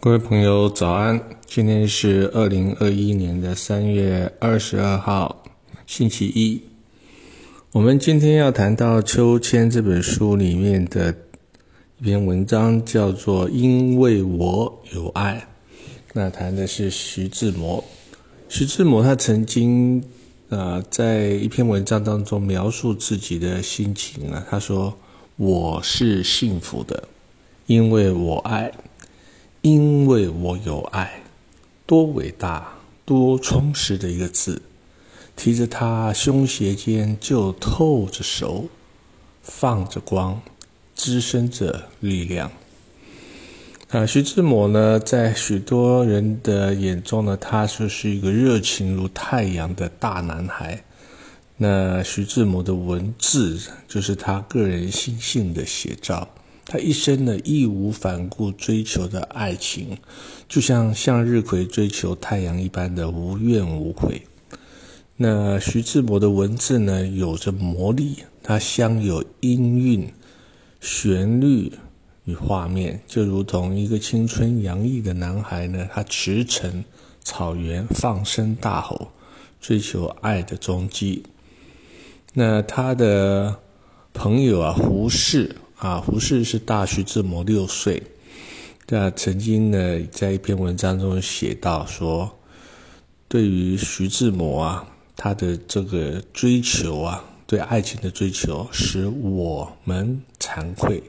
各位朋友，早安！今天是二零二一年的三月二十二号，星期一。我们今天要谈到《秋千》这本书里面的一篇文章，叫做《因为我有爱》。那谈的是徐志摩。徐志摩他曾经啊，在一篇文章当中描述自己的心情啊，他说：“我是幸福的，因为我爱。”因为我有爱，多伟大、多充实的一个字，提着它胸胁间就透着熟，放着光，滋生着力量。啊，徐志摩呢，在许多人的眼中呢，他就是一个热情如太阳的大男孩。那徐志摩的文字，就是他个人心性的写照。他一生呢义无反顾追求的爱情，就像向日葵追求太阳一般的无怨无悔。那徐志摩的文字呢有着魔力，它镶有音韵、旋律与画面，就如同一个青春洋溢的男孩呢，他驰骋草原，放声大吼，追求爱的踪迹。那他的朋友啊，胡适。啊，胡适是大徐志摩六岁，那曾经呢，在一篇文章中写到说，对于徐志摩啊，他的这个追求啊，对爱情的追求，使我们惭愧，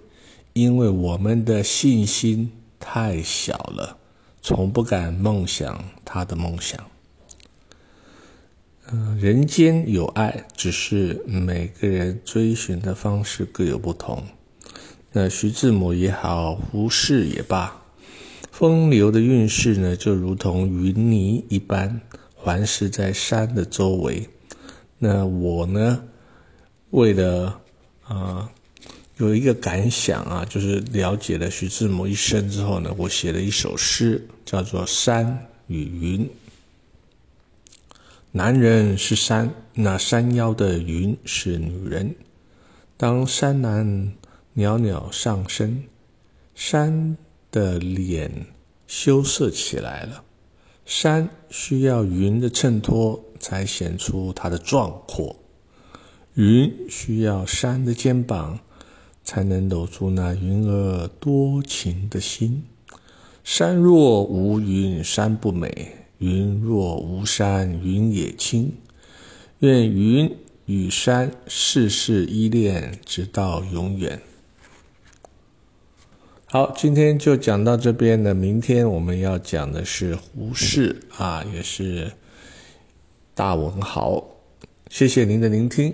因为我们的信心太小了，从不敢梦想他的梦想。嗯，人间有爱，只是每个人追寻的方式各有不同。那徐志摩也好，胡适也罢，风流的运势呢，就如同云泥一般环视在山的周围。那我呢，为了啊有一个感想啊，就是了解了徐志摩一生之后呢，我写了一首诗，叫做《山与云》。男人是山，那山腰的云是女人。当山男。袅袅上升，山的脸羞涩起来了。山需要云的衬托，才显出它的壮阔；云需要山的肩膀，才能搂住那云儿多情的心。山若无云，山不美；云若无山，云也轻。愿云与山世世依恋，直到永远。好，今天就讲到这边呢。明天我们要讲的是胡适啊，也是大文豪。谢谢您的聆听。